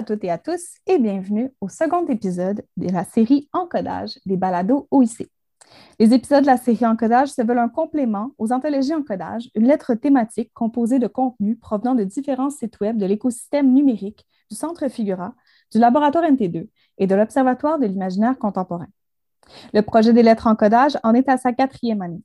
À toutes et à tous et bienvenue au second épisode de la série Encodage des balados OIC. Les épisodes de la série Encodage se veulent un complément aux anthologies Encodage, une lettre thématique composée de contenus provenant de différents sites web de l'écosystème numérique du Centre Figura, du laboratoire NT2 et de l'Observatoire de l'imaginaire contemporain. Le projet des lettres Encodage en est à sa quatrième année.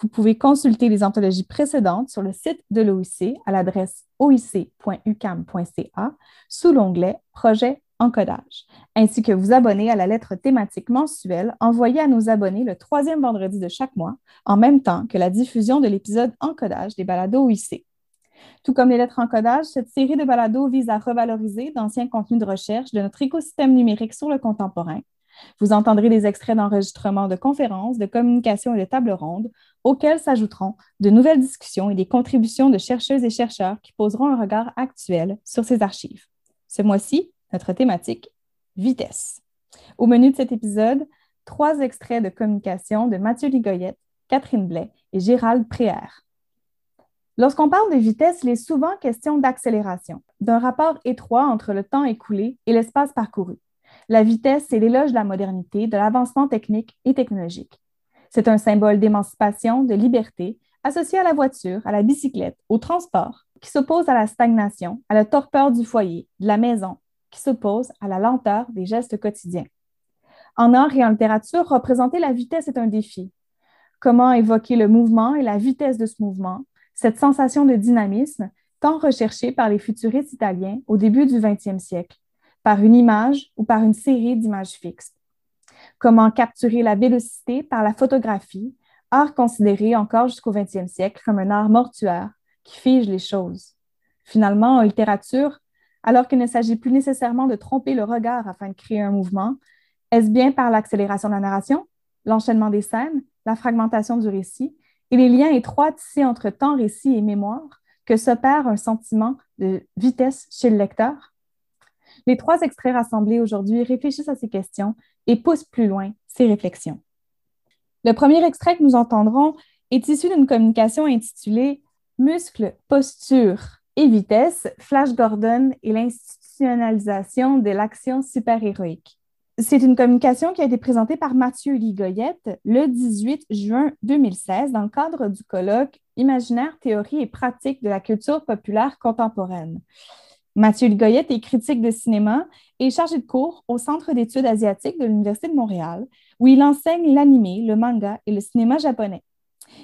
Vous pouvez consulter les anthologies précédentes sur le site de l'OIC à l'adresse oic.ucam.ca sous l'onglet Projet Encodage, ainsi que vous abonner à la lettre thématique mensuelle envoyée à nos abonnés le troisième vendredi de chaque mois, en même temps que la diffusion de l'épisode Encodage des balados OIC. Tout comme les lettres encodage, cette série de balados vise à revaloriser d'anciens contenus de recherche de notre écosystème numérique sur le contemporain vous entendrez des extraits d'enregistrements de conférences, de communications et de tables rondes, auxquels s'ajouteront de nouvelles discussions et des contributions de chercheuses et chercheurs qui poseront un regard actuel sur ces archives. Ce mois-ci, notre thématique, vitesse. Au menu de cet épisode, trois extraits de communication de Mathieu Ligoyette, Catherine Blais et Gérald Préère. Lorsqu'on parle de vitesse, il est souvent question d'accélération, d'un rapport étroit entre le temps écoulé et l'espace parcouru. La vitesse, c'est l'éloge de la modernité, de l'avancement technique et technologique. C'est un symbole d'émancipation, de liberté, associé à la voiture, à la bicyclette, au transport, qui s'oppose à la stagnation, à la torpeur du foyer, de la maison, qui s'oppose à la lenteur des gestes quotidiens. En art et en littérature, représenter la vitesse est un défi. Comment évoquer le mouvement et la vitesse de ce mouvement, cette sensation de dynamisme tant recherchée par les futuristes italiens au début du 20e siècle, par une image ou par une série d'images fixes. Comment capturer la vélocité par la photographie, art considéré encore jusqu'au 20e siècle comme un art mortuaire qui fige les choses. Finalement, en littérature, alors qu'il ne s'agit plus nécessairement de tromper le regard afin de créer un mouvement, est-ce bien par l'accélération de la narration, l'enchaînement des scènes, la fragmentation du récit et les liens étroits tissés entre temps, récit et mémoire que s'opère un sentiment de vitesse chez le lecteur? Les trois extraits rassemblés aujourd'hui réfléchissent à ces questions et poussent plus loin ces réflexions. Le premier extrait que nous entendrons est issu d'une communication intitulée Muscles, posture et vitesse, Flash Gordon et l'institutionnalisation de l'action super-héroïque. C'est une communication qui a été présentée par Mathieu Ligoyette le 18 juin 2016 dans le cadre du colloque Imaginaire, théorie et pratique de la culture populaire contemporaine. Mathieu Ligoyette est critique de cinéma et chargé de cours au Centre d'études asiatiques de l'Université de Montréal, où il enseigne l'anime, le manga et le cinéma japonais.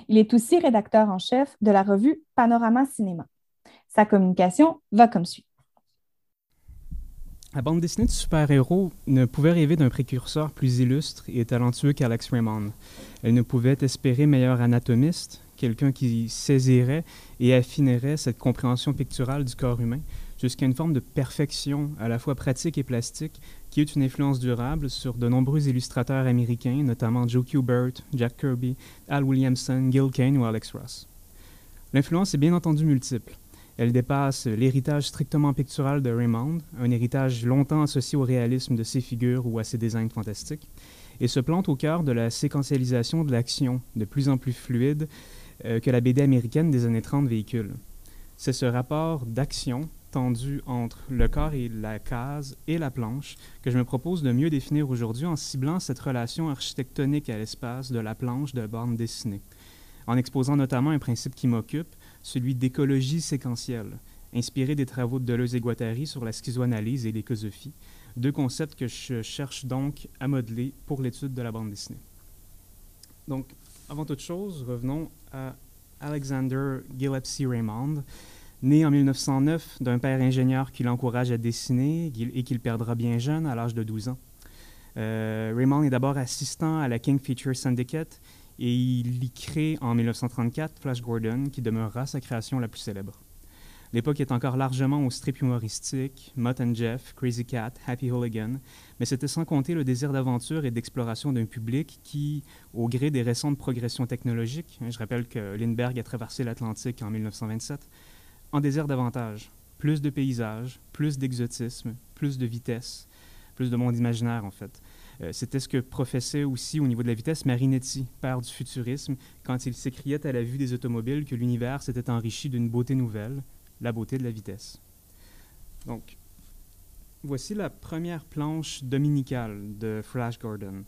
Il est aussi rédacteur en chef de la revue Panorama Cinéma. Sa communication va comme suit. La bande dessinée de super-héros ne pouvait rêver d'un précurseur plus illustre et talentueux qu'Alex Raymond. Elle ne pouvait espérer meilleur anatomiste, quelqu'un qui saisirait et affinerait cette compréhension picturale du corps humain, jusqu'à une forme de perfection à la fois pratique et plastique qui est une influence durable sur de nombreux illustrateurs américains, notamment Joe Kubert, Jack Kirby, Al Williamson, Gil Kane ou Alex Ross. L'influence est bien entendu multiple. Elle dépasse l'héritage strictement pictural de Raymond, un héritage longtemps associé au réalisme de ses figures ou à ses designs fantastiques, et se plante au cœur de la séquentialisation de l'action, de plus en plus fluide, euh, que la BD américaine des années 30 véhicule. C'est ce rapport d'action tendu entre le corps et la case et la planche que je me propose de mieux définir aujourd'hui en ciblant cette relation architectonique à l'espace de la planche de bande dessinée, en exposant notamment un principe qui m'occupe, celui d'écologie séquentielle, inspiré des travaux de Deleuze et Guattari sur la schizoanalyse et l'écosophie, deux concepts que je cherche donc à modeler pour l'étude de la bande dessinée. Donc, avant toute chose, revenons à Alexander Gillespie Raymond, Né en 1909 d'un père ingénieur qui l'encourage à dessiner et qu'il perdra bien jeune, à l'âge de 12 ans. Euh, Raymond est d'abord assistant à la King Feature Syndicate et il y crée en 1934 Flash Gordon, qui demeurera sa création la plus célèbre. L'époque est encore largement au strip humoristique, Mutt and Jeff, Crazy Cat, Happy Hooligan, mais c'était sans compter le désir d'aventure et d'exploration d'un public qui, au gré des récentes progressions technologiques, je rappelle que Lindbergh a traversé l'Atlantique en 1927, en désire davantage, plus de paysages, plus d'exotisme, plus de vitesse, plus de monde imaginaire en fait. Euh, c'était ce que professait aussi au niveau de la vitesse Marinetti, père du futurisme, quand il s'écriait à la vue des automobiles que l'univers s'était enrichi d'une beauté nouvelle, la beauté de la vitesse. Donc, voici la première planche dominicale de Flash Gordon.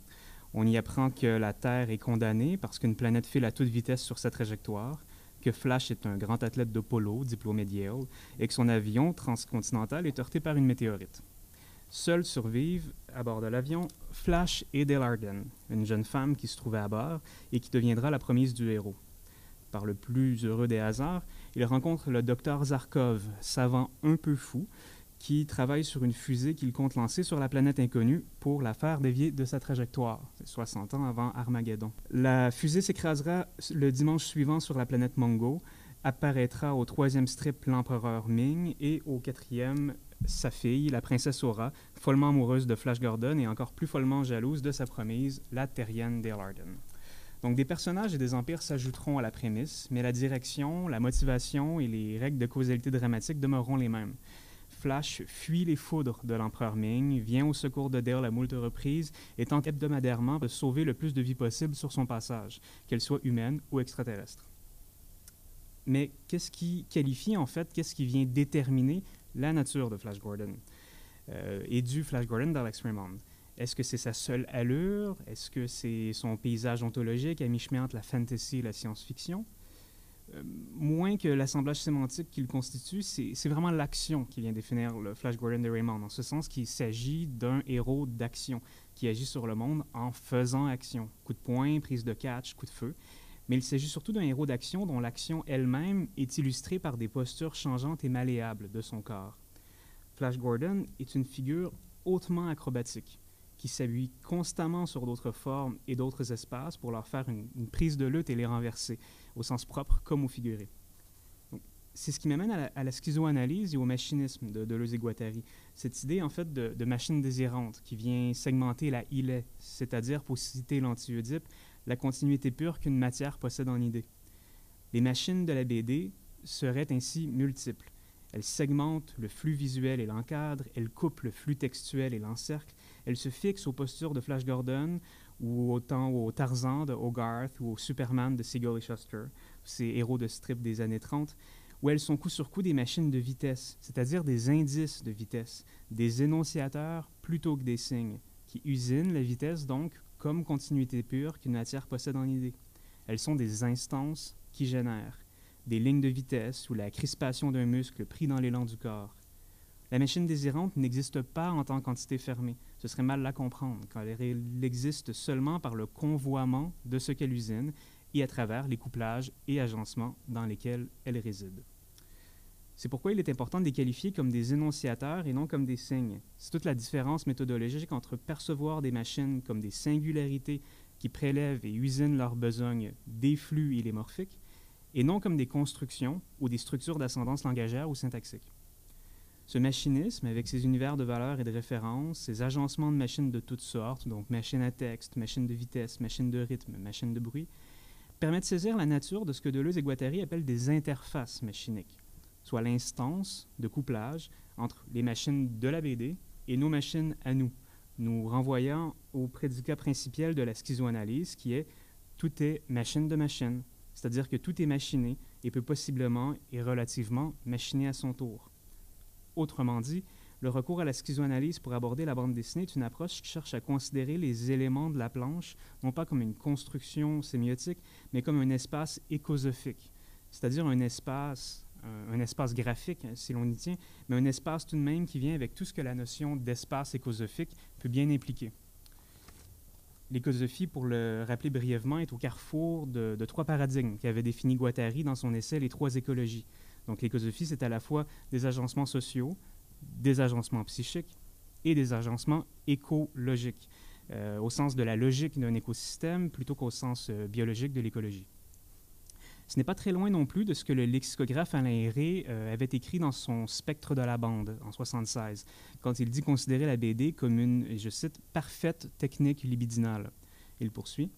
On y apprend que la Terre est condamnée parce qu'une planète file à toute vitesse sur sa trajectoire, que Flash est un grand athlète de polo, diplômé de Yale, et que son avion transcontinental est heurté par une météorite. Seuls survivent à bord de l'avion Flash et Dale Arden, une jeune femme qui se trouvait à bord et qui deviendra la promise du héros. Par le plus heureux des hasards, il rencontre le docteur Zarkov, savant un peu fou, qui travaille sur une fusée qu'il compte lancer sur la planète inconnue pour la faire dévier de sa trajectoire, 60 ans avant Armageddon. La fusée s'écrasera le dimanche suivant sur la planète Mongo, apparaîtra au troisième strip l'empereur Ming et au quatrième sa fille, la princesse Aura, follement amoureuse de Flash Gordon et encore plus follement jalouse de sa promise, la terrienne Dale Arden. Donc des personnages et des empires s'ajouteront à la prémisse, mais la direction, la motivation et les règles de causalité dramatique demeureront les mêmes. Flash fuit les foudres de l'empereur Ming, vient au secours de Dale à moult reprises et tente hebdomadairement de sauver le plus de vies possible sur son passage, qu'elles soient humaines ou extraterrestres. Mais qu'est-ce qui qualifie en fait, qu'est-ce qui vient déterminer la nature de Flash Gordon? Euh, et du Flash Gordon dans l'Extreme Est-ce que c'est sa seule allure? Est-ce que c'est son paysage ontologique à mi-chemin entre la fantasy et la science-fiction? Euh, moins que l'assemblage sémantique qu'il constitue, c'est vraiment l'action qui vient définir le Flash Gordon de Raymond, en ce sens qu'il s'agit d'un héros d'action qui agit sur le monde en faisant action. Coup de poing, prise de catch, coup de feu mais il s'agit surtout d'un héros d'action dont l'action elle-même est illustrée par des postures changeantes et malléables de son corps. Flash Gordon est une figure hautement acrobatique, qui s'appuie constamment sur d'autres formes et d'autres espaces pour leur faire une, prise de lutte et les renverser, au sens propre comme au figuré. C'est ce qui m'amène à, la, schizoanalyse et au machinisme de Deleuze et Guattari. Cette idée, en fait, de, machine désirante qui vient segmenter la îlet, c'est-à-dire, pour citer l'anti-Oedipe, la continuité pure qu'une matière possède en idée. Les machines de la BD seraient ainsi multiples. Elles segmentent le flux visuel et l'encadrent, elles coupent le flux textuel et l'encerclent, elles se fixent aux postures de Flash Gordon ou autant au Tarzan de Hogarth ou au Superman de Siegel et Shuster, ces héros de strip des années 30, où elles sont coup sur coup des machines de vitesse, c'est-à-dire des indices de vitesse, des énonciateurs plutôt que des signes, qui usinent la vitesse donc comme continuité pure qu'une matière possède en idée. Elles sont des instances qui génèrent, des lignes de vitesse ou la crispation d'un muscle pris dans l'élan du corps. La machine désirante n'existe pas en tant qu'entité fermée. Ce serait mal la comprendre, quand elle existe seulement par le convoiement de ce qu'elle usine et à travers les couplages et agencements dans lesquels elle réside. C'est pourquoi il est important de les qualifier comme des énonciateurs et non comme des signes. C'est toute la différence méthodologique entre percevoir des machines comme des singularités qui prélèvent et usinent leurs besognes des flux illémorphiques, et non comme des constructions ou des structures d'ascendance langagère ou syntaxique. Ce machinisme, avec ses univers de valeurs et de références, ses agencements de machines de toutes sortes, donc machines à texte, machines de vitesse, machines de rythme, machines de bruit, permet de saisir la nature de ce que Deleuze et Guattari appellent des interfaces machiniques soit l'instance de couplage entre les machines de la BD et nos machines à nous, nous renvoyant au prédicat principiel de la schizoanalyse qui est tout est machine de machine, c'est-à-dire que tout est machiné et peut possiblement et relativement machiner à son tour. Autrement dit, le recours à la schizoanalyse pour aborder la bande dessinée est une approche qui cherche à considérer les éléments de la planche non pas comme une construction sémiotique, mais comme un espace écosophique, c'est-à-dire un espace un, espace graphique, hein, si l'on y tient, mais un espace tout de même qui vient avec tout ce que la notion d'espace écosophique peut bien impliquer. L'écosophie, pour le rappeler brièvement, est au carrefour de, trois paradigmes qu'avait défini Guattari dans son essai Les trois écologies. Donc l'écosophie, c'est à la fois des agencements sociaux, des agencements psychiques et des agencements écologiques, euh, au sens de la logique d'un écosystème plutôt qu'au sens euh, biologique de l'écologie. Ce n'est pas très loin non plus de ce que le lexicographe Alain Héré euh, avait écrit dans son Spectre de la bande en 1976, quand il dit considérer la BD comme une, je cite, parfaite technique libidinale. Il poursuit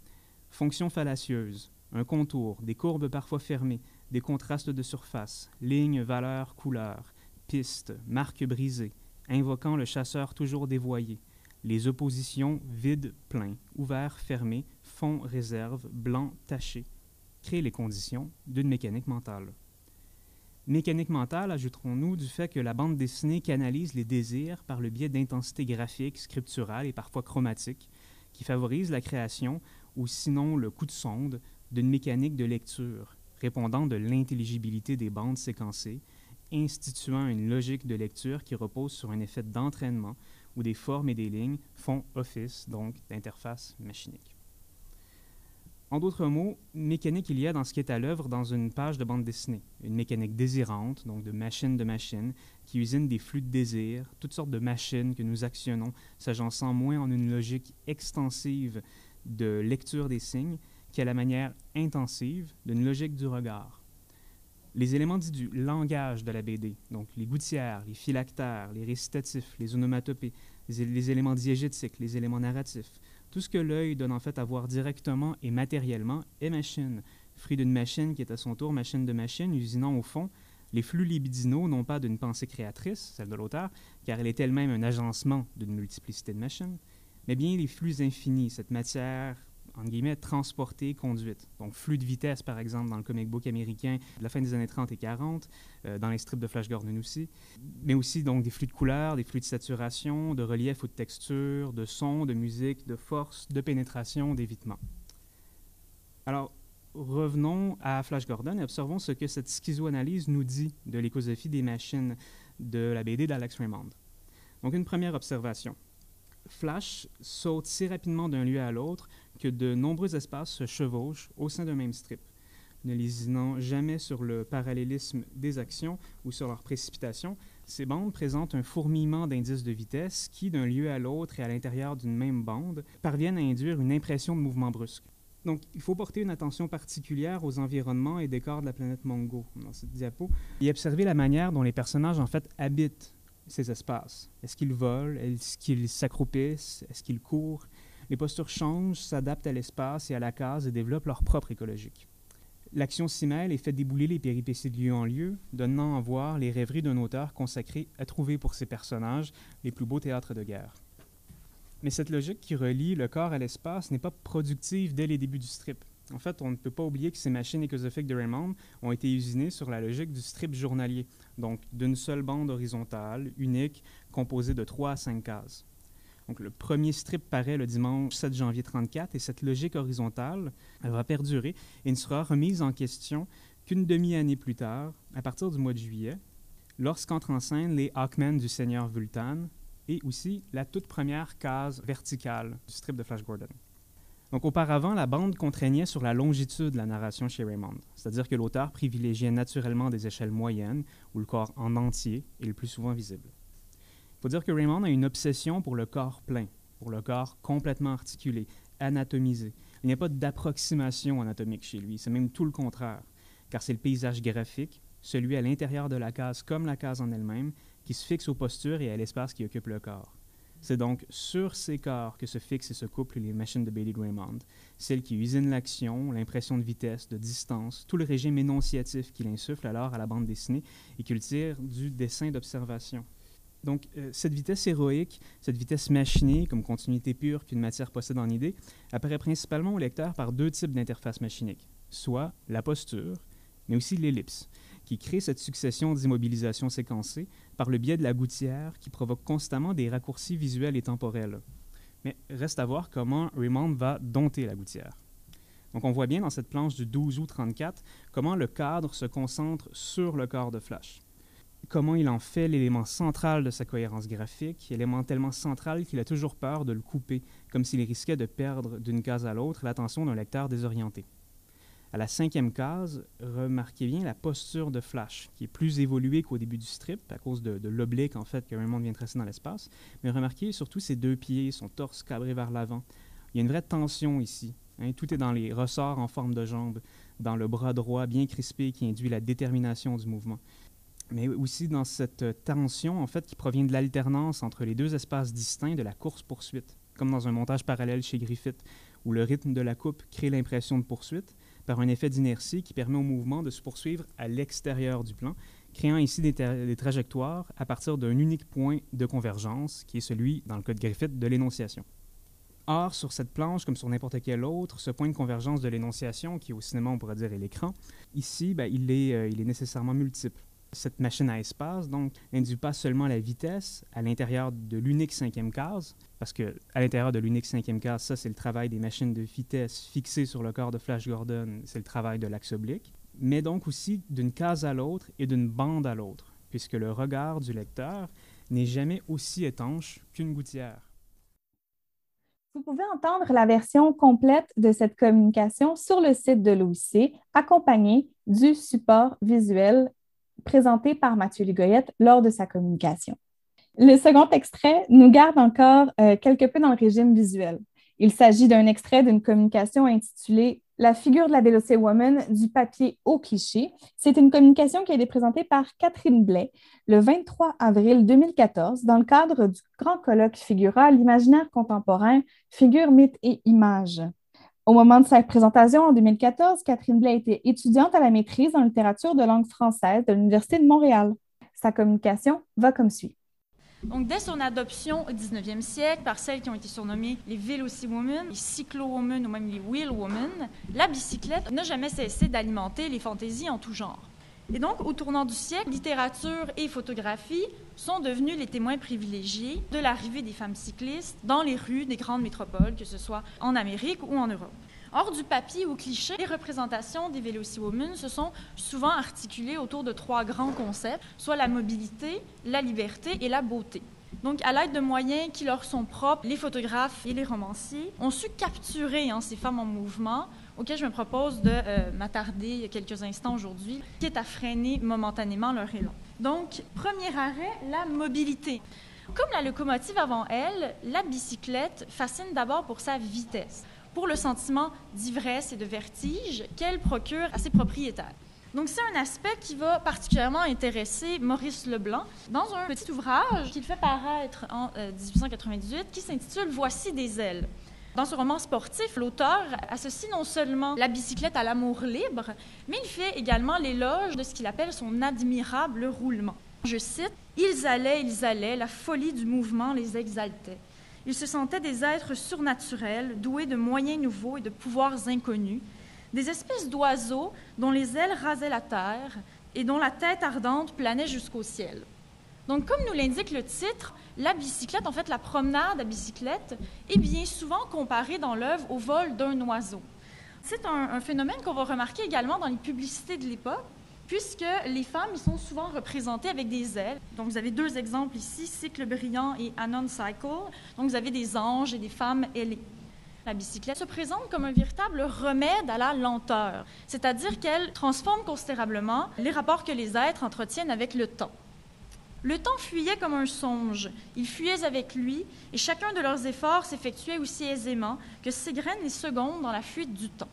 Fonction fallacieuse, un contour, des courbes parfois fermées, des contrastes de surface, lignes, valeurs, couleurs, pistes, marques brisées, invoquant le chasseur toujours dévoyé, les oppositions vide, plein, ouvert, fermé, fond, réserve, blanc, taché, créent les conditions d'une mécanique mentale. Mécanique mentale, ajouterons-nous, du fait que la bande dessinée canalise les désirs par le biais d'intensités graphiques, scripturales et parfois chromatiques, qui favorisent la création, ou sinon le coup de sonde, d'une mécanique de lecture, répondant de l'intelligibilité des bandes séquencées, instituant une logique de lecture qui repose sur un effet d'entraînement où des formes et des lignes font office donc d'interface machinique. En d'autres mots, mécanique il y a dans ce qui est à l'œuvre dans une page de bande dessinée. Une mécanique désirante, donc de machine de machine, qui usine des flux de désir, toutes sortes de machines que nous actionnons, s'agençant moins en une logique extensive de lecture des signes qu'à la manière intensive d'une logique du regard. Les éléments dits du langage de la BD, donc les gouttières, les phylactères, les récitatifs, les onomatopées, les, les éléments diégétiques, les éléments narratifs, tout ce que l'œil donne en fait à voir directement et matériellement est machine, fruit d'une machine qui est à son tour machine de machine, usinant au fond les flux libidinaux non pas d'une pensée créatrice, celle de l'auteur, car elle est elle-même un agencement d'une multiplicité de machines, mais bien les flux infinis, cette matière en guillemets, conduite. Donc, flux de vitesse, par exemple, dans le comic book américain de la fin des années 30 et 40, euh, dans les strips de Flash Gordon aussi, mais aussi donc des flux de couleurs, des flux de saturation, de relief ou de texture, de son, de musique, de force, de pénétration, d'évitement. Alors, revenons à Flash Gordon et observons ce que cette schizoanalyse nous dit de l'écosophie des machines de la BD d'Alex Raymond. Donc, une première observation. Flash saute si rapidement d'un lieu à l'autre que de nombreux espaces se chevauchent au sein d'un même strip, ne lésinant jamais sur le parallélisme des actions ou sur leur précipitation. Ces bandes présentent un fourmillement d'indices de vitesse qui, d'un lieu à l'autre et à l'intérieur d'une même bande, parviennent à induire une impression de mouvement brusque. Donc, il faut porter une attention particulière aux environnements et décors de la planète Mongo dans cette diapo et observer la manière dont les personnages en fait habitent ces espaces. Est-ce qu'ils volent? Est-ce qu'ils s'accroupissent? Est-ce qu'ils courent? Les postures changent, s'adaptent à l'espace et à la case et développent leur propre écologique. L'action s'y mêle et fait débouler les péripéties de lieu en lieu, donnant à voir les rêveries d'un auteur consacré à trouver pour ses personnages les plus beaux théâtres de guerre. Mais cette logique qui relie le corps à l'espace n'est pas productive dès les débuts du strip. En fait, on ne peut pas oublier que ces machines écosophiques de Raymond ont été usinées sur la logique du strip journalier, donc d'une seule bande horizontale, unique, composée de 3 à 5 cases. Donc, le premier strip paraît le dimanche 7 janvier 34 et cette logique horizontale va perdurer et ne sera remise en question qu'une demi-année plus tard, à partir du mois de juillet, lorsqu'entre en scène les Hawkmen du Seigneur Vultan et aussi la toute première case verticale du strip de Flash Gordon. Donc auparavant, la bande contraignait sur la longitude de la narration chez Raymond, c'est-à-dire que l'auteur privilégiait naturellement des échelles moyennes où le corps en entier est le plus souvent visible. Faut dire que Raymond a une obsession pour le corps plein, pour le corps complètement articulé, anatomisé. Il n'y a pas d'approximation anatomique chez lui, c'est même tout le contraire, car c'est le paysage graphique, celui à l'intérieur de la case comme la case en elle-même, qui se fixe aux postures et à l'espace qui occupe le corps. C'est donc sur ces corps que se fixent et se couplent les machines de Bailey Raymond, celles qui usinent l'action, l'impression de vitesse, de distance, tout le régime énonciatif qu'il insuffle alors à la bande dessinée et qu'il tire du dessin d'observation. Donc, euh, cette vitesse héroïque, cette vitesse machinée, comme continuité pure qu'une matière possède en idée, apparaît principalement au lecteur par deux types d'interfaces machiniques, soit la posture, mais aussi l'ellipse, qui crée cette succession d'immobilisations séquencées par le biais de la gouttière qui provoque constamment des raccourcis visuels et temporels. Mais reste à voir comment Raymond va dompter la gouttière. Donc on voit bien dans cette planche du 12 août 34 comment le cadre se concentre sur le corps de Flash. Comment il en fait l'élément central de sa cohérence graphique, élément tellement central qu'il a toujours peur de le couper, comme s'il risquait de perdre d'une case à l'autre l'attention d'un lecteur désorienté. À la cinquième case, remarquez bien la posture de Flash, qui est plus évoluée qu'au début du strip, à cause de, l'oblique en fait que Raymond vient tracer dans l'espace. Mais remarquez surtout ses deux pieds, son torse cabré vers l'avant. Il y a une vraie tension ici. Hein. tout est dans les ressorts en forme de jambes, dans le bras droit bien crispé qui induit la détermination du mouvement. Mais aussi dans cette tension, en fait, qui provient de l'alternance entre les deux espaces distincts de la course-poursuite, comme dans un montage parallèle chez Griffith, où le rythme de la coupe crée l'impression de poursuite par un effet d'inertie qui permet au mouvement de se poursuivre à l'extérieur du plan, créant ici des, trajectoires à partir d'un unique point de convergence, qui est celui, dans le cas de Griffith, de l'énonciation. Or, sur cette planche, comme sur n'importe quel autre, ce point de convergence de l'énonciation, qui au cinéma on pourrait dire est l'écran, ici, ben, euh, il est nécessairement multiple. Cette machine à espace, donc, n'induit pas seulement la vitesse à l'intérieur de l'unique cinquième case, parce que à l'intérieur de l'unique cinquième case, ça, c'est le travail des machines de vitesse fixées sur le corps de Flash Gordon, c'est le travail de l'axe oblique, mais donc aussi d'une case à l'autre et d'une bande à l'autre, puisque le regard du lecteur n'est jamais aussi étanche qu'une gouttière. Vous pouvez entendre la version complète de cette communication sur le site de l'OIC, accompagnée du support visuel présenté par Mathieu Ligoyette lors de sa communication. Le second extrait nous garde encore euh, quelque peu dans le régime visuel. Il s'agit d'un extrait d'une communication intitulée La figure de la Velocity Woman du papier au cliché. C'est une communication qui a été présentée par Catherine Blais le 23 avril 2014 dans le cadre du grand colloque Figura, l'imaginaire contemporain, figure, mythe et images. Au moment de sa présentation en 2014, Catherine Blais était étudiante à la maîtrise en littérature de langue française de l'Université de Montréal. Sa communication va comme suit. Donc, dès son adoption au 19e siècle par celles qui ont été surnommées les Women, les Cyclo-Women ou même les Wheel-Women, la bicyclette n'a jamais cessé d'alimenter les fantaisies en tout genre. Et donc, au tournant du siècle, littérature et photographie sont devenus les témoins privilégiés de l'arrivée des femmes cyclistes dans les rues des grandes métropoles, que ce soit en Amérique ou en Europe. Hors du papier ou cliché, les représentations des Women se sont souvent articulées autour de trois grands concepts, soit la mobilité, la liberté et la beauté. Donc, à l'aide de moyens qui leur sont propres, les photographes et les romanciers ont su capturer hein, ces femmes en mouvement, auxquelles je me propose de euh, m'attarder quelques instants aujourd'hui, qui est à freiner momentanément leur élan. Donc, premier arrêt, la mobilité. Comme la locomotive avant elle, la bicyclette fascine d'abord pour sa vitesse pour le sentiment d'ivresse et de vertige qu'elle procure à ses propriétaires. Donc, c'est un aspect qui va particulièrement intéresser Maurice Leblanc dans un petit ouvrage qu'il fait paraître en 1898 euh, qui s'intitule Voici des ailes. Dans ce roman sportif, l'auteur associe non seulement la bicyclette à l'amour libre, mais il fait également l'éloge de ce qu'il appelle son admirable roulement. Je cite Ils allaient, ils allaient, la folie du mouvement les exaltait. Ils se sentaient des êtres surnaturels, doués de moyens nouveaux et de pouvoirs inconnus, des espèces d'oiseaux dont les ailes rasaient la terre et dont la tête ardente planait jusqu'au ciel. Donc, comme nous l'indique le titre, la bicyclette, en fait, la promenade à bicyclette, est bien souvent comparée dans l'œuvre au vol d'un oiseau. C'est un, phénomène qu'on va remarquer également dans les publicités de l'époque, puisque les femmes sont souvent représentées avec des ailes. Donc, vous avez deux exemples ici, Cycle brillant et Anon Cycle. Donc, vous avez des anges et des femmes ailées. La bicyclette se présente comme un véritable remède à la lenteur, c'est-à-dire qu'elle transforme considérablement les rapports que les êtres entretiennent avec le temps. Le temps fuyait comme un songe, ils fuyaient avec lui, et chacun de leurs efforts s'effectuait aussi aisément que s'égrènent les secondes dans la fuite du temps.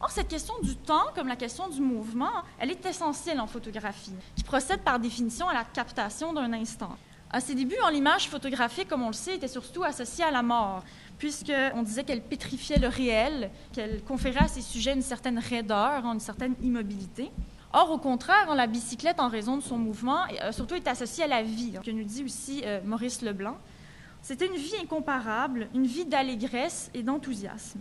Or, cette question du temps, comme la question du mouvement, elle est essentielle en photographie, qui procède par définition à la captation d'un instant. À ses débuts, l'image photographique, comme on le sait, était surtout associée à la mort, puisqu'on disait qu'elle pétrifiait le réel, qu'elle conférait à ses sujets une certaine raideur, une certaine immobilité. Or, au contraire, la bicyclette, en raison de son mouvement, a surtout été associée à la vie, que nous dit aussi euh, Maurice Leblanc. C'était une vie incomparable, une vie d'allégresse et d'enthousiasme.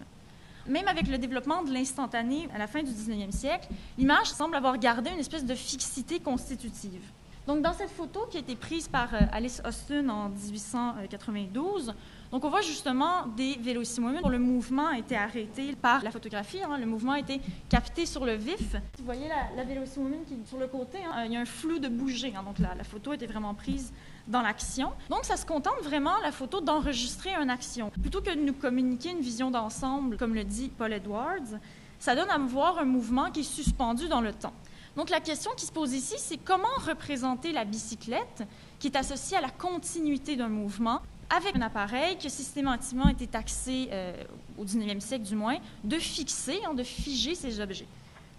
Même avec le développement de l'instantané à la fin du 19e siècle, l'image semble avoir gardé une espèce de fixité constitutive. Donc, dans cette photo qui a été prise par euh, Alice Austin en 1892, donc on voit justement des vélocimomies dont le mouvement a été arrêté par la photographie. Hein. le mouvement a été capté sur le vif. Vous voyez la, la qui est sur le côté. Hein. il y a un flou de bouger. Hein. donc la, la photo était vraiment prise dans l'action. Donc, ça se contente vraiment, la photo, d'enregistrer une action. Plutôt que de nous communiquer une vision d'ensemble, comme le dit Paul Edwards, ça donne à voir un mouvement qui est suspendu dans le temps. Donc, la question qui se pose ici, c'est comment représenter la bicyclette qui est associée à la continuité d'un mouvement avec un appareil qui systématiquement été taxé, euh, au 19e siècle du moins, de fixer, hein, de figer ces objets.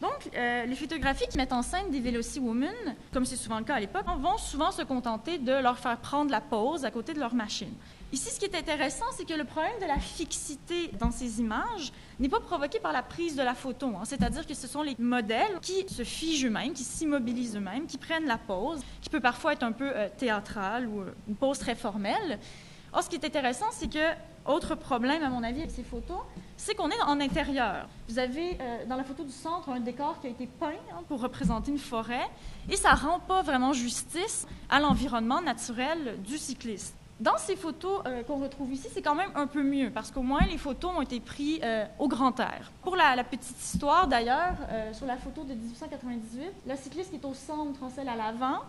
Donc, euh, les photographies qui mettent en scène des Women, comme c'est souvent le cas à l'époque, vont souvent se contenter de leur faire prendre la pause à côté de leur machine. Ici, ce qui est intéressant, c'est que le problème de la fixité dans ces images n'est pas provoqué par la prise de la photo. Hein. C'est-à-dire que ce sont les modèles qui se figent eux-mêmes, qui s'immobilisent eux-mêmes, qui prennent la pause, qui peut parfois être un peu euh, théâtrale ou euh, une pause très formelle. Or, ce qui est intéressant, c'est que, autre problème, à mon avis, avec ces photos, c'est qu'on est en intérieur. Vous avez euh, dans la photo du centre un décor qui a été peint hein, pour représenter une forêt et ça rend pas vraiment justice à l'environnement naturel du cycliste. Dans ces photos euh, qu'on retrouve ici, c'est quand même un peu mieux parce qu'au moins les photos ont été prises euh, au grand air. Pour la, petite histoire d'ailleurs, sur la photo de 1898, la cycliste qui est au centre, celle à l'avant,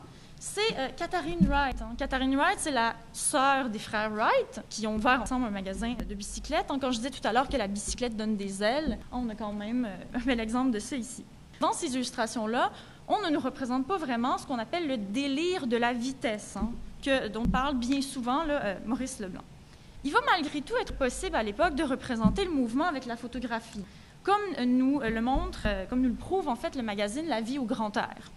c'est euh, Katharine Wright. Hein. Katharine Wright, c'est la sœur des frères Wright qui ont ouvert ensemble un magasin de bicyclettes. Quand je disais tout à l'heure que la bicyclette donne des ailes, on a quand même euh, un bel exemple de ça ici. Dans ces illustrations-là, on ne nous représente pas vraiment ce qu'on appelle le délire de la vitesse, hein, dont parle bien souvent euh, Maurice Leblanc. Il va malgré tout être possible à l'époque de représenter le mouvement avec la photographie, comme nous le montre, comme nous le prouve en fait le magazine La vie au grand air.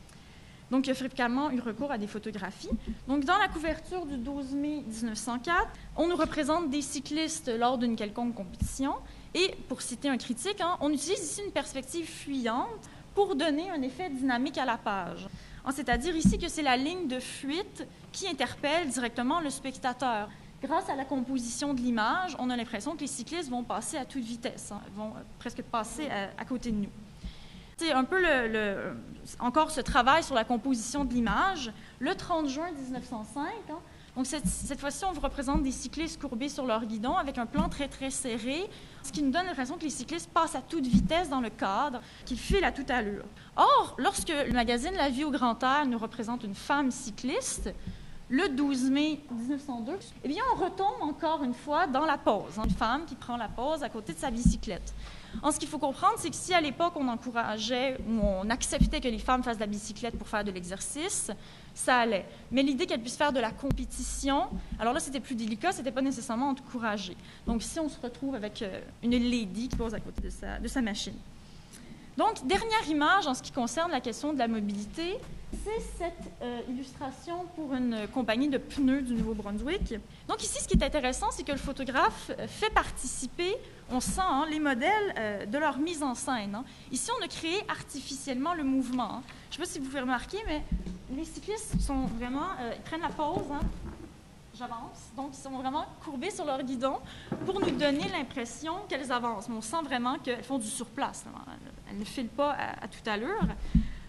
Donc, il a fréquemment eu recours à des photographies. Donc, dans la couverture du 12 mai 1904, on nous représente des cyclistes lors d'une quelconque compétition. Et, pour citer un critique, hein, on utilise ici une perspective fuyante pour donner un effet dynamique à la page. C'est-à-dire ici que c'est la ligne de fuite qui interpelle directement le spectateur. Grâce à la composition de l'image, on a l'impression que les cyclistes vont passer à toute vitesse, hein, vont euh, presque passer à côté de nous. C'est un peu encore ce travail sur la composition de l'image. Le 30 juin 1905, hein, donc cette, fois-ci, on vous représente des cyclistes courbés sur leur guidon avec un plan très très serré, ce qui nous donne l'impression que les cyclistes passent à toute vitesse dans le cadre, qu'ils filent à toute allure. Or, lorsque le magazine La Vie au grand air nous représente une femme cycliste, le 12 mai 1902, eh bien, on retombe encore une fois dans la pause. Hein, une femme qui prend la pause à côté de sa bicyclette. En ce qu'il faut comprendre, c'est que si à l'époque on encourageait ou on acceptait que les femmes fassent de la bicyclette pour faire de l'exercice, ça allait. Mais l'idée qu'elles puissent faire de la compétition, alors là c'était plus délicat, c'était pas nécessairement encouragé. Donc ici on se retrouve avec euh, une lady qui pose à côté de sa, de sa machine. Donc dernière image en ce qui concerne la question de la mobilité, c'est cette euh, illustration pour une compagnie de pneus du Nouveau-Brunswick. Donc ici, ce qui est intéressant, c'est que le photographe euh, fait participer, on sent hein, les modèles euh, de leur mise en scène. Hein. Ici, on a créé artificiellement le mouvement. Hein. Je ne sais pas si vous pouvez remarquer, mais les cyclistes sont vraiment, ils prennent la pause. J'avance. Donc, ils sont vraiment courbés sur leur guidon pour nous donner l'impression qu'elles avancent. Mais on sent vraiment qu'elles font du surplace. Elles ne filent pas à, à toute allure.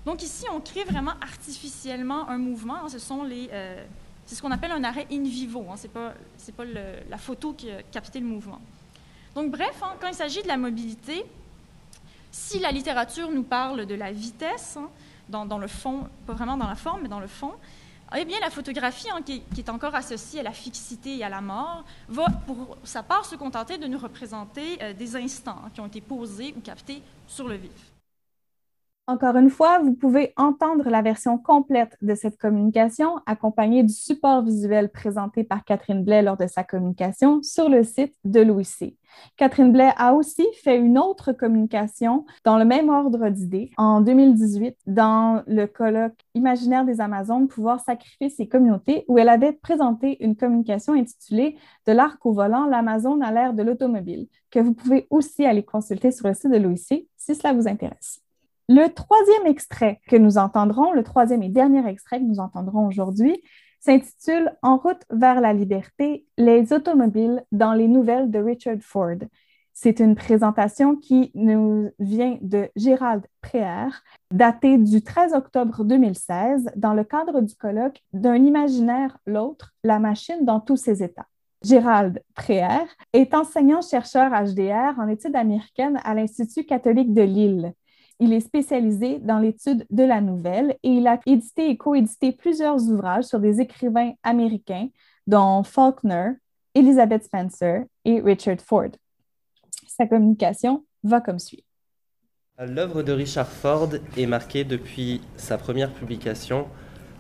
Donc ici, on crée vraiment artificiellement un mouvement. Hein. Ce sont euh, c'est ce qu'on appelle un arrêt in vivo. Hein. C'est pas, c'est pas la photo qui a capté le mouvement. Donc bref, hein, quand il s'agit de la mobilité, si la littérature nous parle de la vitesse, dans, le fond, pas vraiment dans la forme, mais dans le fond, eh bien, la photographie, qui, est encore associée à la fixité et à la mort, va, pour sa part, se contenter de nous représenter euh, des instants qui ont été posés ou captés sur le vif. Encore une fois, vous pouvez entendre la version complète de cette communication accompagnée du support visuel présenté par Catherine Blais lors de sa communication sur le site de Louis C. Catherine Blais a aussi fait une autre communication dans le même ordre d'idées en 2018 dans le colloque Imaginaire des Amazones, pouvoir sacrifier ses communautés, où elle avait présenté une communication intitulée De l'arc au volant, l'Amazone à l'ère de l'automobile, que vous pouvez aussi aller consulter sur le site de Louis C si cela vous intéresse. Le troisième extrait que nous entendrons, le troisième et dernier extrait que nous entendrons aujourd'hui, s'intitule En route vers la liberté, les automobiles dans les nouvelles de Richard Ford. C'est une présentation qui nous vient de Gérald Préer, datée du 13 octobre 2016, dans le cadre du colloque D'un imaginaire l'autre, la machine dans tous ses états. Gérald Préer est enseignant-chercheur HDR en études américaines à l'Institut catholique de Lille. Il est spécialisé dans l'étude de la nouvelle et il a édité et coédité plusieurs ouvrages sur des écrivains américains, dont Faulkner, Elizabeth Spencer et Richard Ford. Sa communication va comme suit. L'œuvre de Richard Ford est marquée depuis sa première publication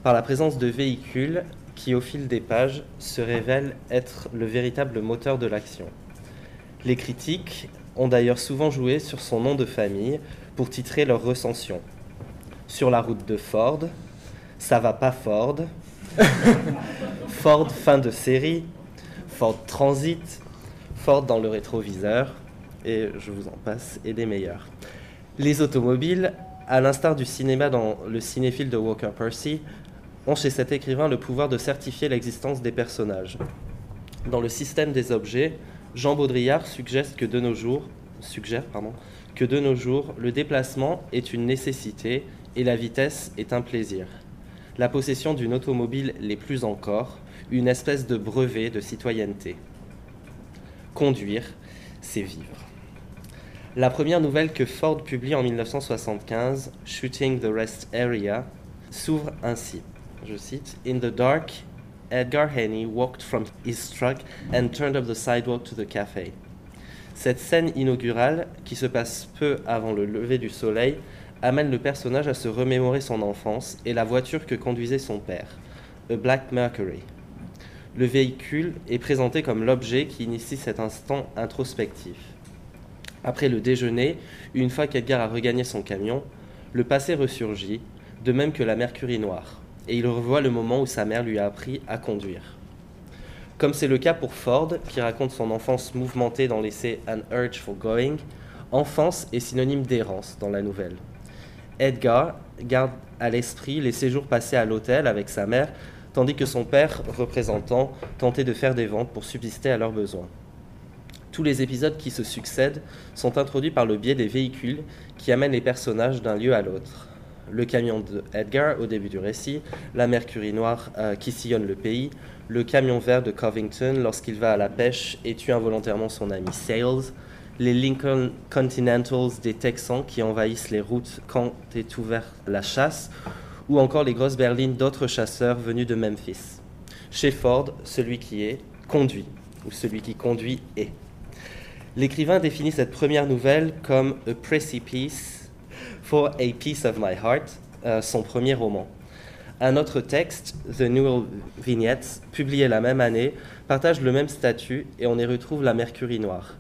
par la présence de véhicules qui, au fil des pages, se révèlent être le véritable moteur de l'action. Les critiques ont d'ailleurs souvent joué sur son nom de famille pour titrer leur recension. Sur la route de Ford, ça va pas Ford, Ford fin de série, Ford Transit, Ford dans le rétroviseur, et je vous en passe, et des meilleurs. Les automobiles, à l'instar du cinéma dans le cinéphile de Walker Percy, ont chez cet écrivain le pouvoir de certifier l'existence des personnages. Dans le système des objets, Jean Baudrillard suggère que de nos jours, suggère, pardon, que de nos jours, le déplacement est une nécessité et la vitesse est un plaisir. La possession d'une automobile l'est plus encore, une espèce de brevet de citoyenneté. Conduire, c'est vivre. La première nouvelle que Ford publie en 1975, Shooting the Rest Area, s'ouvre ainsi. Je cite In the dark, Edgar Haney walked from his truck and turned up the sidewalk to the cafe. Cette scène inaugurale, qui se passe peu avant le lever du soleil, amène le personnage à se remémorer son enfance et la voiture que conduisait son père, a Black Mercury. Le véhicule est présenté comme l'objet qui initie cet instant introspectif. Après le déjeuner, une fois qu'Edgar a regagné son camion, le passé ressurgit, de même que la Mercury noire, et il revoit le moment où sa mère lui a appris à conduire. Comme c'est le cas pour Ford, qui raconte son enfance mouvementée dans l'essai An Urge for Going, enfance est synonyme d'errance dans la nouvelle. Edgar garde à l'esprit les séjours passés à l'hôtel avec sa mère, tandis que son père, représentant, tentait de faire des ventes pour subsister à leurs besoins. Tous les épisodes qui se succèdent sont introduits par le biais des véhicules qui amènent les personnages d'un lieu à l'autre. Le camion de Edgar au début du récit, la Mercury noire euh, qui sillonne le pays, le camion vert de Covington lorsqu'il va à la pêche et tue involontairement son ami Sales, les Lincoln Continentals des Texans qui envahissent les routes quand est ouverte la chasse, ou encore les grosses berlines d'autres chasseurs venus de Memphis. Chez Ford, celui qui est conduit, ou celui qui conduit est. L'écrivain définit cette première nouvelle comme A Precipice for a Piece of My Heart, euh, son premier roman. Un autre texte, The Newell Vignettes, publié la même année, partage le même statut et on y retrouve la Mercury noire.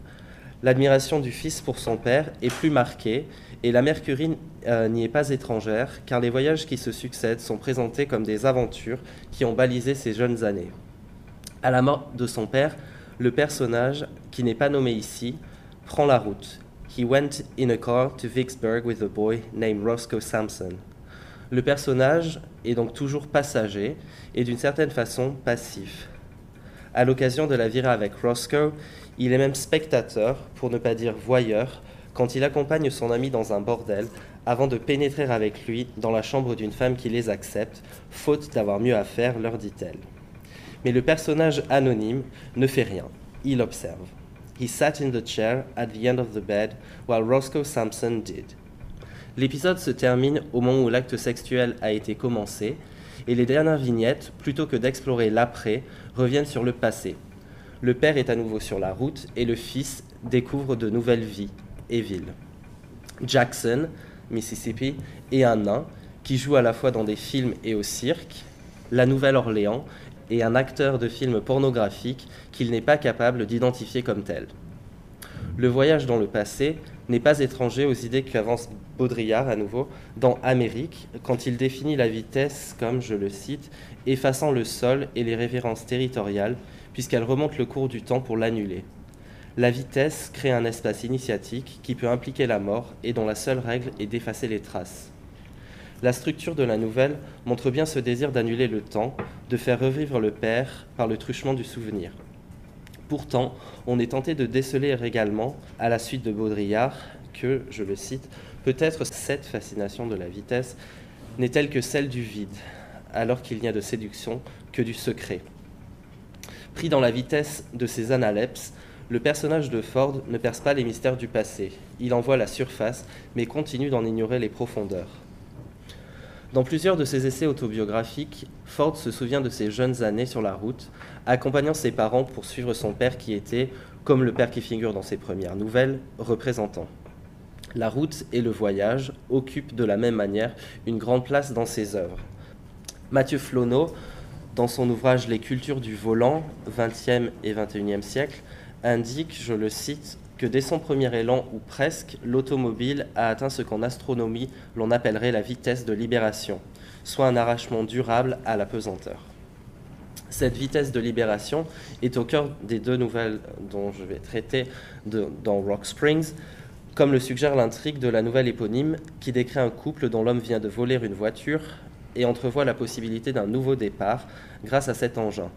L'admiration du fils pour son père est plus marquée et la Mercury euh, n'y est pas étrangère car les voyages qui se succèdent sont présentés comme des aventures qui ont balisé ses jeunes années. À la mort de son père, le personnage, qui n'est pas nommé ici, prend la route. He went in a car to Vicksburg with a boy named Roscoe Sampson. Le personnage est donc toujours passager et d'une certaine façon passif. À l'occasion de la virée avec Roscoe, il est même spectateur, pour ne pas dire voyeur, quand il accompagne son ami dans un bordel avant de pénétrer avec lui dans la chambre d'une femme qui les accepte, faute d'avoir mieux à faire, leur dit-elle. Mais le personnage anonyme ne fait rien, il observe. He sat in the chair at the end of the bed while Roscoe Sampson did. L'épisode se termine au moment où l'acte sexuel a été commencé, et les dernières vignettes, plutôt que d'explorer l'après, reviennent sur le passé. Le père est à nouveau sur la route et le fils découvre de nouvelles vies et villes. Jackson, Mississippi, est un nain qui joue à la fois dans des films et au cirque. La Nouvelle-Orléans et un acteur de film pornographique qu'il n'est pas capable d'identifier comme tel. Le voyage dans le passé n'est pas étranger aux idées qu'avance Baudrillard à nouveau dans Amérique, quand il définit la vitesse comme, je le cite, effaçant le sol et les références territoriales, puisqu'elle remonte le cours du temps pour l'annuler. La vitesse crée un espace initiatique qui peut impliquer la mort et dont la seule règle est d'effacer les traces. La structure de la nouvelle montre bien ce désir d'annuler le temps, de faire revivre le père par le truchement du souvenir. Pourtant, on est tenté de déceler également, à la suite de Baudrillard, que, je le cite, peut-être cette fascination de la vitesse n'est-elle que celle du vide, alors qu'il n'y a de séduction que du secret. Pris dans la vitesse de ses analepses, le personnage de Ford ne perce pas les mystères du passé. Il en voit la surface, mais continue d'en ignorer les profondeurs. Dans plusieurs de ses essais autobiographiques, Ford se souvient de ses jeunes années sur la route, accompagnant ses parents pour suivre son père qui était, comme le père qui figure dans ses premières nouvelles, représentant. La route et le voyage occupent de la même manière une grande place dans ses œuvres. Mathieu Flonneau, dans son ouvrage Les cultures du volant, 20e et 21e siècle, indique, je le cite, que dès son premier élan, ou presque, l'automobile a atteint ce qu'en astronomie l'on appellerait la vitesse de libération, soit un arrachement durable à la pesanteur. Cette vitesse de libération est au cœur des deux nouvelles dont je vais traiter dans Rock Springs, comme le suggère l'intrigue de la nouvelle éponyme qui décrit un couple dont l'homme vient de voler une voiture et entrevoit la possibilité d'un nouveau départ grâce à cet engin.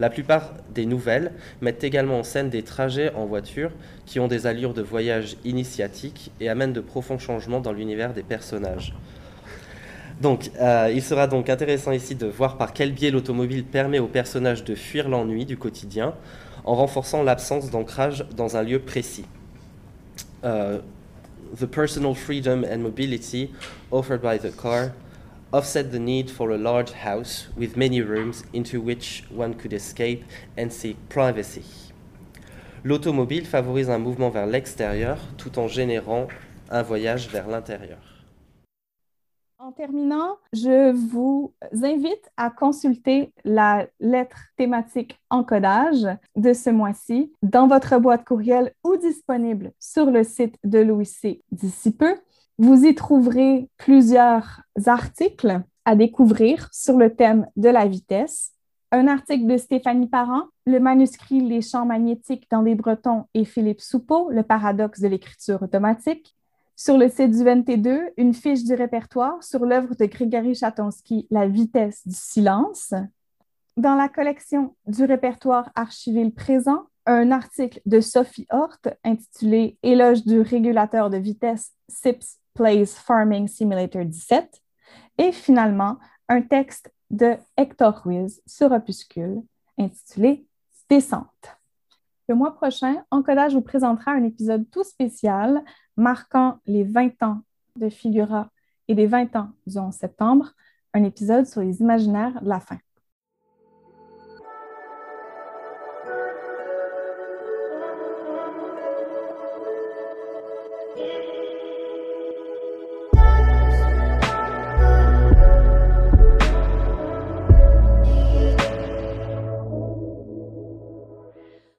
La plupart des nouvelles mettent également en scène des trajets en voiture qui ont des allures de voyage initiatique et amènent de profonds changements dans l'univers des personnages. Donc, euh, il sera donc intéressant ici de voir par quel biais l'automobile permet aux personnages de fuir l'ennui du quotidien en renforçant l'absence d'ancrage dans un lieu précis. Uh, the personal freedom and mobility offered by the car offset the need for a large house with many rooms into which one could escape and seek privacy. L'automobile favorise un mouvement vers l'extérieur tout en générant un voyage vers l'intérieur. En terminant, je vous invite à consulter la lettre thématique encodage de ce mois-ci dans votre boîte courriel ou disponible sur le site de l'OIC d'ici peu. Vous y trouverez plusieurs articles à découvrir sur le thème de la vitesse. Un article de Stéphanie Parent, le manuscrit Les champs magnétiques dans les Bretons et Philippe Soupeau, le paradoxe de l'écriture automatique. Sur le site du VNT2, une fiche du répertoire sur l'œuvre de Grégory Chatonsky, La vitesse du silence. Dans la collection du répertoire archivé le présent, un article de Sophie Hort intitulé Éloge du régulateur de vitesse SIPS Plays Farming Simulator 17. Et finalement, un texte de Hector Ruiz sur Opuscule intitulé Descente. Le mois prochain, Encodage vous présentera un épisode tout spécial marquant les 20 ans de Figura et des 20 ans du 11 septembre, un épisode sur les imaginaires de la fin.